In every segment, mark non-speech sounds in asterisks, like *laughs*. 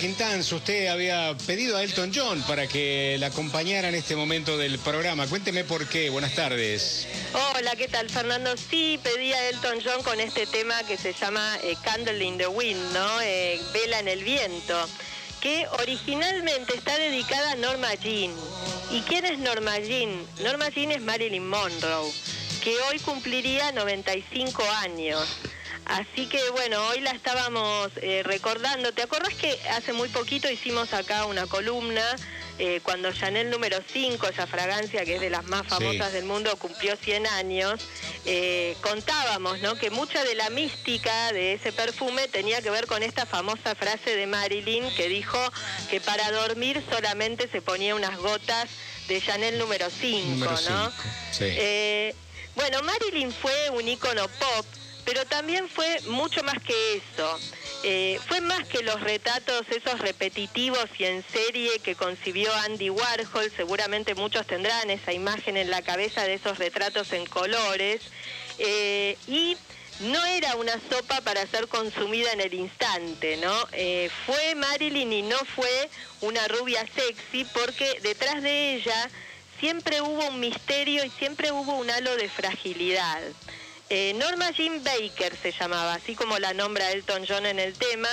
Quintanz, usted había pedido a Elton John para que la acompañara en este momento del programa. Cuénteme por qué. Buenas tardes. Hola, ¿qué tal, Fernando? Sí, pedí a Elton John con este tema que se llama eh, Candle in the Wind, ¿no? Eh, Vela en el viento, que originalmente está dedicada a Norma Jean. ¿Y quién es Norma Jean? Norma Jean es Marilyn Monroe, que hoy cumpliría 95 años. Así que bueno, hoy la estábamos eh, recordando. ¿Te acordás que hace muy poquito hicimos acá una columna eh, cuando Chanel número 5, esa fragancia que es de las más famosas del mundo, cumplió 100 años? Eh, contábamos ¿no? que mucha de la mística de ese perfume tenía que ver con esta famosa frase de Marilyn que dijo que para dormir solamente se ponía unas gotas de Chanel número 5, ¿no? bueno, Marilyn fue un ícono pop pero también fue mucho más que eso. Eh, fue más que los retratos esos repetitivos y en serie que concibió Andy Warhol, seguramente muchos tendrán esa imagen en la cabeza de esos retratos en colores, eh, y no era una sopa para ser consumida en el instante, ¿no? Eh, fue Marilyn y no fue una rubia sexy porque detrás de ella siempre hubo un misterio y siempre hubo un halo de fragilidad. Eh, Norma Jean Baker se llamaba, así como la nombra Elton John en el tema,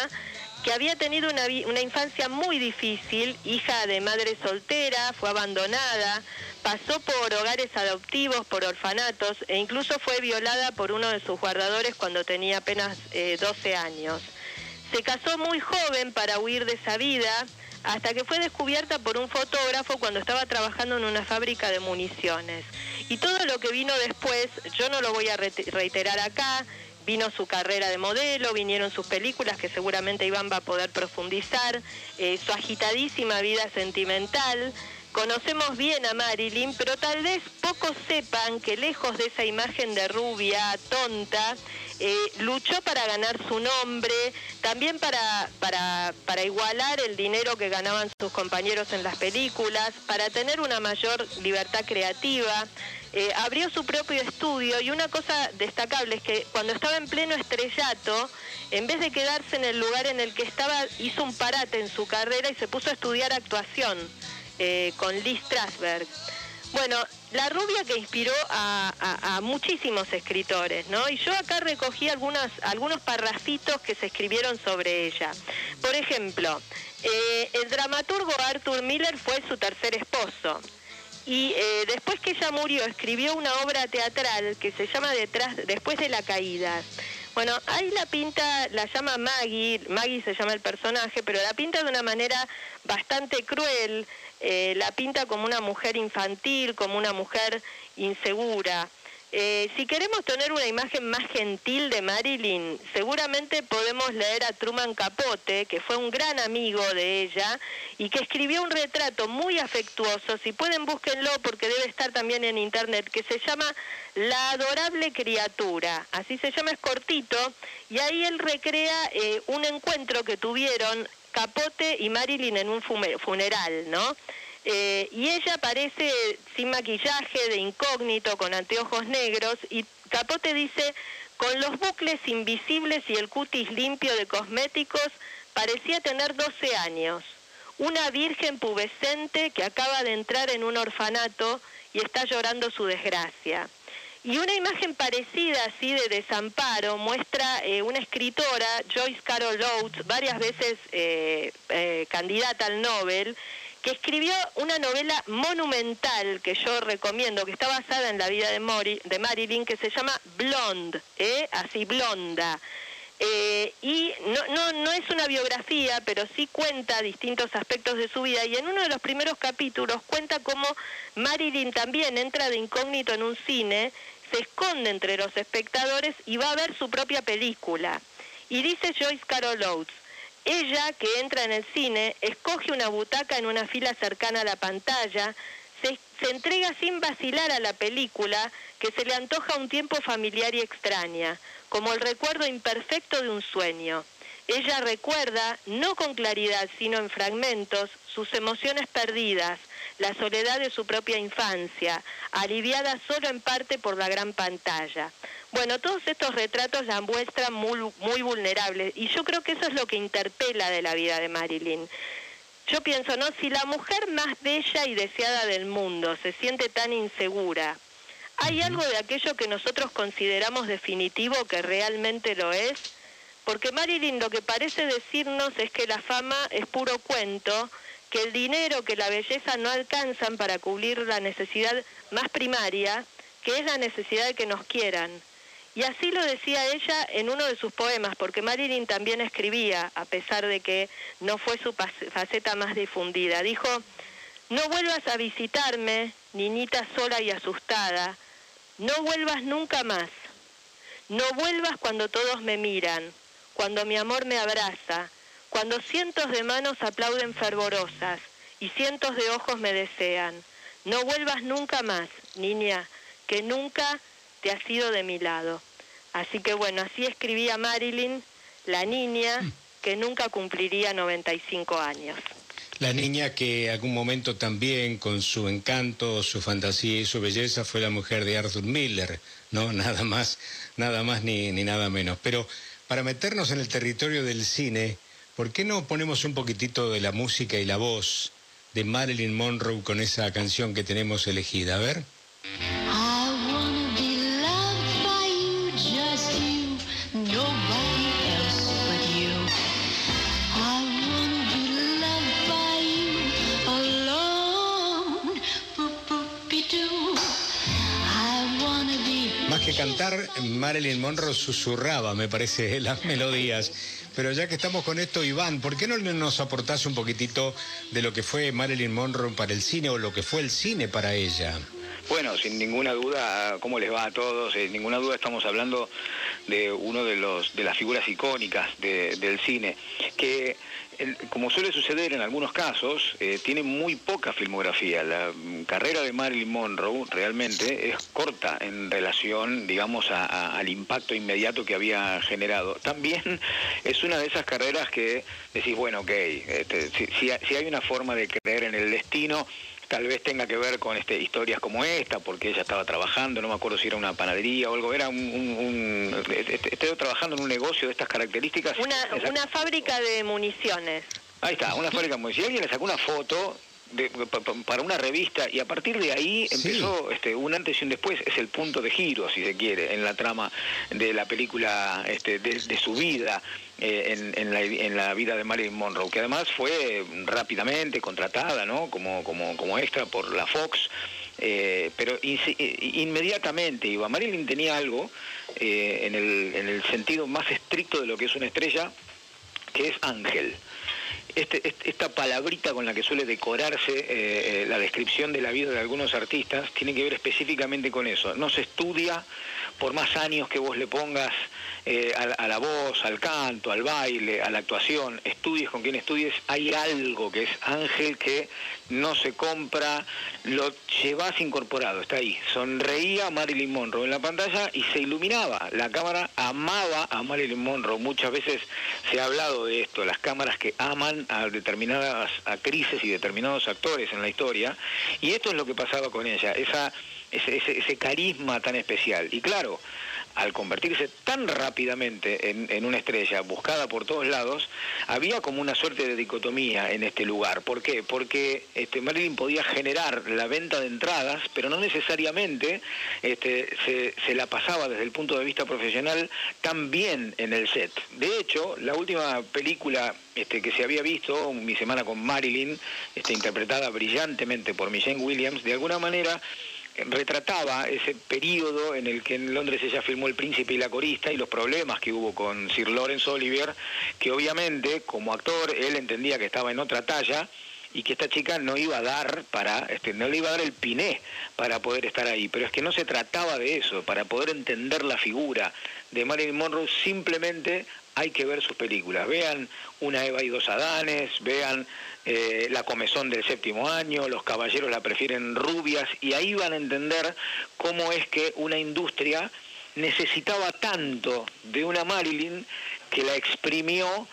que había tenido una, infancia muy difícil, hija de madre soltera, fue abandonada, pasó por hogares adoptivos, por orfanatos e incluso fue violada por uno de sus guardadores cuando tenía apenas 12 eh, años. Se casó muy joven para huir de esa vida, hasta que fue descubierta por un fotógrafo cuando estaba trabajando en una fábrica de municiones. Y todo lo que vino después, yo no lo voy a reiterar acá, vino su carrera de modelo, vinieron sus películas que seguramente Iván va a poder profundizar, eh, su agitadísima vida sentimental. Conocemos bien a Marilyn, pero tal vez pocos sepan que lejos de esa imagen de rubia, tonta, eh, luchó para ganar su nombre, también para, para, para igualar el dinero que ganaban sus compañeros en las películas, para tener una mayor libertad creativa. Eh, abrió su propio estudio y una cosa destacable es que cuando estaba en pleno estrellato, en vez de quedarse en el lugar en el que estaba, hizo un parate en su carrera y se puso a estudiar actuación eh, con Lee Strasberg. Bueno, la rubia que inspiró a, muchísimos escritores, ¿no? Y yo acá recogí algunas, algunos parrafitos que se escribieron sobre ella. Por ejemplo, eh, el dramaturgo Arthur Miller fue su tercer esposo. Y eh, después que ella murió, escribió una obra teatral que se llama Detrás, Después de la Caída. Bueno, ahí la pinta, la llama Maggie, Maggie se llama el personaje, pero la pinta de una manera bastante cruel, eh, la pinta como una mujer infantil, como una mujer insegura. Eh, si queremos tener una imagen más gentil de Marilyn, seguramente podemos leer a Truman Capote, que fue un gran amigo de ella y que escribió un retrato muy afectuoso, si pueden búsquenlo porque debe estar también en internet, que se llama La adorable criatura, así se llama, es cortito, y ahí él recrea eh, un encuentro que tuvieron Capote y Marilyn en un funeral, ¿no? Eh, y ella aparece sin maquillaje, de incógnito, con anteojos negros, y Capote dice, con los bucles invisibles y el cutis limpio de cosméticos, parecía tener 12 años. Una virgen pubescente que acaba de entrar en un orfanato y está llorando su desgracia. Y una imagen parecida así de desamparo muestra eh, una escritora, Joyce Carol Oates, varias veces eh, candidata al Nobel, que escribió una novela monumental que yo recomiendo, que está basada en la vida de, Mori, de Marilyn, que se llama Blonde, ¿eh? así blonda. Eh, y no, no, no es una biografía, pero sí cuenta distintos aspectos de su vida. Y en uno de los primeros capítulos cuenta cómo Marilyn también entra de incógnito en un cine, se esconde entre los espectadores y va a ver su propia película. Y dice Joyce Carol Oates, ella, que entra en el cine, escoge una butaca en una fila cercana a la pantalla, se, entrega sin vacilar a la película que se le antoja un tiempo familiar y extraña, como el recuerdo imperfecto de un sueño. Ella recuerda, no con claridad, sino en fragmentos, sus emociones perdidas, la soledad de su propia infancia, aliviada solo en parte por la gran pantalla. Bueno, todos estos retratos la muestran muy, muy vulnerable y yo creo que eso es lo que interpela de la vida de Marilyn. Yo pienso, ¿no? Si la mujer más bella y deseada del mundo se siente tan insegura, ¿hay algo de aquello que nosotros consideramos definitivo que realmente lo es? Porque Marilyn lo que parece decirnos es que la fama es puro cuento, que el dinero, que la belleza no alcanzan para cubrir la necesidad más primaria, que es la necesidad de que nos quieran. Y así lo decía ella en uno de sus poemas, porque Marilyn también escribía, a pesar de que no fue su faceta más difundida. Dijo, no vuelvas a visitarme, niñita sola y asustada, no vuelvas nunca más, no vuelvas cuando todos me miran, cuando mi amor me abraza, cuando cientos de manos aplauden fervorosas y cientos de ojos me desean. No vuelvas nunca más, niña, que nunca te has ido de mi lado. Así que bueno, así escribía Marilyn, la niña mm. que nunca cumpliría 95 años. La niña que algún momento también, con su encanto, su fantasía y su belleza, fue la mujer de Arthur Miller, ¿no? *laughs* Nada más, nada más ni, ni nada menos. Pero para meternos en el territorio del cine, ¿por qué no ponemos un poquitito de la música y la voz de Marilyn Monroe con esa canción que tenemos elegida? A ver. que cantar, Marilyn Monroe susurraba, me parece, *laughs* las melodías. Pero ya que estamos con esto, Iván, ¿por qué no nos aportás un poquitito de lo que fue Marilyn Monroe para el cine o lo que fue el cine para ella? Bueno, sin ninguna duda, ¿cómo les va a todos? Sin ninguna duda estamos hablando de uno de los de las figuras icónicas del cine, que como suele suceder en algunos casos, eh, tiene muy poca filmografía. La carrera de Marilyn Monroe realmente es corta en relación, digamos, al impacto inmediato que había generado. También es una de esas carreras que decís, bueno, ok, este, si hay una forma de creer en el destino, tal vez tenga que ver con este, historias como esta, porque ella estaba trabajando, no me acuerdo si era una panadería o algo, era un... un, estaba trabajando en un negocio de estas características. Una, una fábrica de municiones. Ahí está, una fábrica de municiones. Alguien le sacó una foto para una revista y a partir de ahí empezó este, un antes y un después, es el punto de giro, si se quiere, en la trama de la película este, de, su vida. Eh, en, la, vida de Marilyn Monroe, que además fue rápidamente contratada ¿no? como, como, como extra por la Fox, eh, pero eh, inmediatamente iba. Marilyn tenía algo en, el, en el sentido más estricto de lo que es una estrella, que es ángel. Este, esta palabrita con la que suele decorarse eh, eh, la descripción de la vida de algunos artistas tiene que ver específicamente con eso. No se estudia por más años que vos le pongas eh, a, la voz, al canto, al baile, a la actuación, estudies con quien estudies, hay algo que es ángel que no se compra, lo llevas incorporado, está ahí. Sonreía Marilyn Monroe en la pantalla y se iluminaba. La cámara amaba a Marilyn Monroe. Muchas veces se ha hablado de esto, las cámaras que aman a determinadas actrices y determinados actores en la historia. Y esto es lo que pasaba con ella, esa, ese, ese carisma tan especial. Y claro, al convertirse tan rápidamente en, una estrella buscada por todos lados, había como una suerte de dicotomía en este lugar. ¿Por qué? Porque este, Marilyn podía generar la venta de entradas, pero no necesariamente este, se, la pasaba desde el punto de vista profesional tan bien en el set. De hecho, la última película este, que se había visto, Mi Semana con Marilyn, este, interpretada brillantemente por Michelle Williams, de alguna manera retrataba ese periodo en el que en Londres ella filmó El Príncipe y la Corista y los problemas que hubo con Sir Lawrence Olivier, que obviamente como actor él entendía que estaba en otra talla y que esta chica no iba a dar para, este, no le iba a dar el piné para poder estar ahí. Pero es que no se trataba de eso, para poder entender la figura de Marilyn Monroe simplemente hay que ver sus películas. Vean Una Eva y dos Adanes, vean eh, La Comezón del séptimo año, Los Caballeros la prefieren rubias, y ahí van a entender cómo es que una industria necesitaba tanto de una Marilyn que la exprimió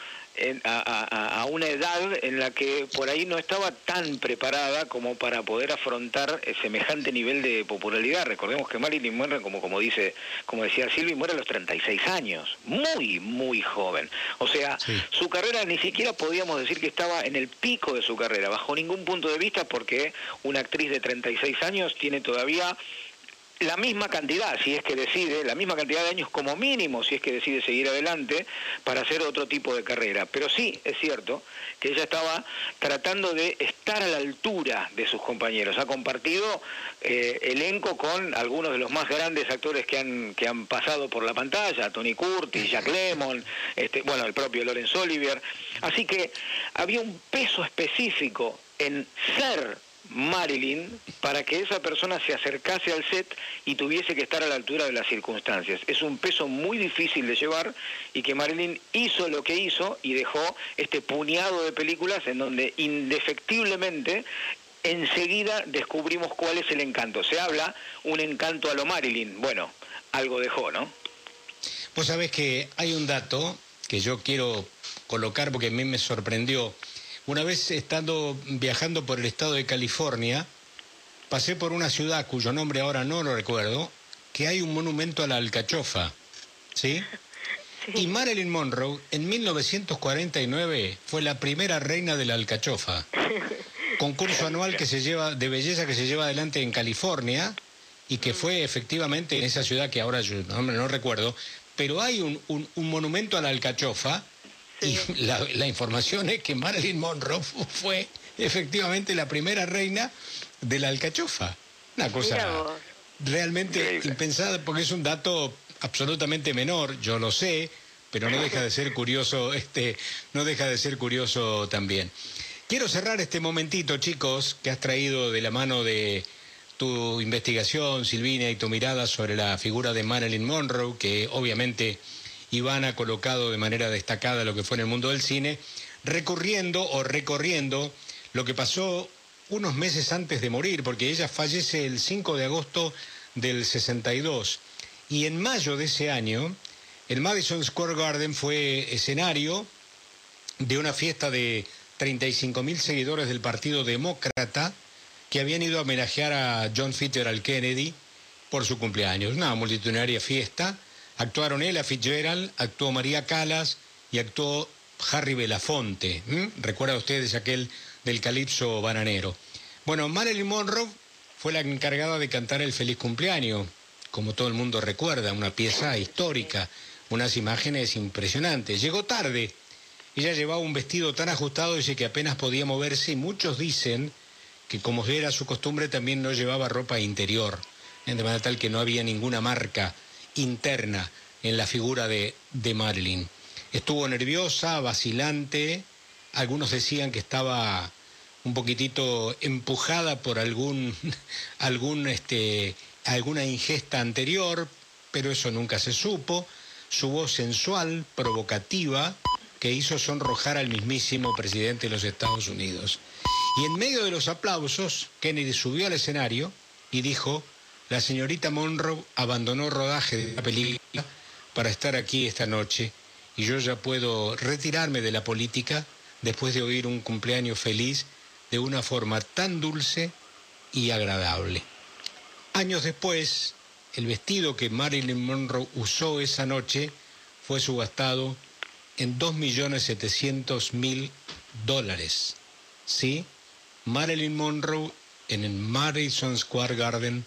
a, una edad en la que por ahí no estaba tan preparada como para poder afrontar semejante nivel de popularidad. Recordemos que Marilyn Monroe, como, como, dice, como decía Silvi, muere a los 36 años, muy, muy joven. O sea, su carrera ni siquiera podíamos decir que estaba en el pico de su carrera, bajo ningún punto de vista, porque una actriz de 36 años tiene todavía la misma cantidad, si es que decide, la misma cantidad de años como mínimo, si es que decide seguir adelante para hacer otro tipo de carrera. Pero sí, es cierto que ella estaba tratando de estar a la altura de sus compañeros. Ha compartido eh, elenco con algunos de los más grandes actores que han, que han pasado por la pantalla, Tony Curtis, Jack Lemmon, este, bueno, el propio Laurence Olivier. Así que había un peso específico en ser Marilyn para que esa persona se acercase al set y tuviese que estar a la altura de las circunstancias. Es un peso muy difícil de llevar y que Marilyn hizo lo que hizo y dejó este puñado de películas en donde indefectiblemente enseguida descubrimos cuál es el encanto. Se habla un encanto a lo Marilyn. Bueno, algo dejó, ¿no? Vos sabés que hay un dato que yo quiero colocar porque a mí me sorprendió. Una vez estando viajando por el estado de California, pasé por una ciudad cuyo nombre ahora no lo recuerdo, que hay un monumento a la alcachofa. ¿Sí? Y Marilyn Monroe en 1949 fue la primera reina de la alcachofa. *laughs* Concurso anual que se lleva de belleza que se lleva adelante en California y que fue efectivamente en esa ciudad que ahora yo no, no recuerdo, pero hay un, un monumento a la alcachofa y *laughs* la, información es que Marilyn Monroe fue efectivamente la primera reina de la alcachofa. Una cosa realmente impensada porque es un dato absolutamente menor, yo lo sé, pero no deja de ser curioso, *laughs* este, no deja de ser curioso también. Quiero cerrar este momentito, chicos, que has traído de la mano de tu investigación, Silvina, y tu mirada sobre la figura de Marilyn Monroe, que obviamente Iván ha colocado de manera destacada lo que fue en el mundo del cine, recurriendo o recorriendo lo que pasó unos meses antes de morir, porque ella fallece el 5 de agosto del 62. Y en mayo de ese año, el Madison Square Garden fue escenario de una fiesta de 35 mil seguidores del Partido Demócrata que habían ido a homenajear a John Fitzgerald Kennedy por su cumpleaños. Una multitudinaria fiesta Actuaron ella Fitzgerald, actuó María Calas y actuó Harry Belafonte. ¿Recuerda ustedes aquel del calipso bananero? Bueno, Marilyn Monroe fue la encargada de cantar el feliz cumpleaños, como todo el mundo recuerda, una pieza histórica, unas imágenes impresionantes. Llegó tarde. Ella llevaba un vestido tan ajustado dice que apenas podía moverse y muchos dicen que como era su costumbre también no llevaba ropa interior, de manera tal que no había ninguna marca interna en la figura de, de Marilyn. Estuvo nerviosa, vacilante, algunos decían que estaba un poquitito empujada por algún, *laughs* algún, este, alguna ingesta anterior, pero eso nunca se supo. Su voz sensual, provocativa, que hizo sonrojar al mismísimo presidente de los Estados Unidos. Y en medio de los aplausos, Kennedy subió al escenario y dijo, la señorita Monroe abandonó rodaje de la película para estar aquí esta noche y yo ya puedo retirarme de la política después de oír un cumpleaños feliz de una forma tan dulce y agradable. Años después, el vestido que Marilyn Monroe usó esa noche fue subastado en 2.700.000 dólares. ¿Sí? Marilyn Monroe en el Madison Square Garden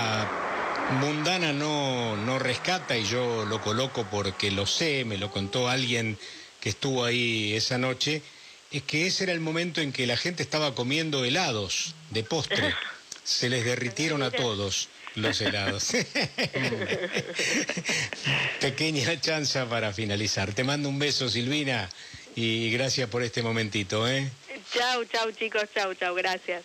y yo lo coloco porque lo sé, me lo contó alguien que estuvo ahí esa noche, es que ese era el momento en que la gente estaba comiendo helados de postre. *laughs* Se les derritieron a todos los helados. *laughs* Pequeña chanza para finalizar. Te mando un beso, Silvina, y gracias por este momentito, ¿eh? Chau, chau chicos, chau, chau, gracias.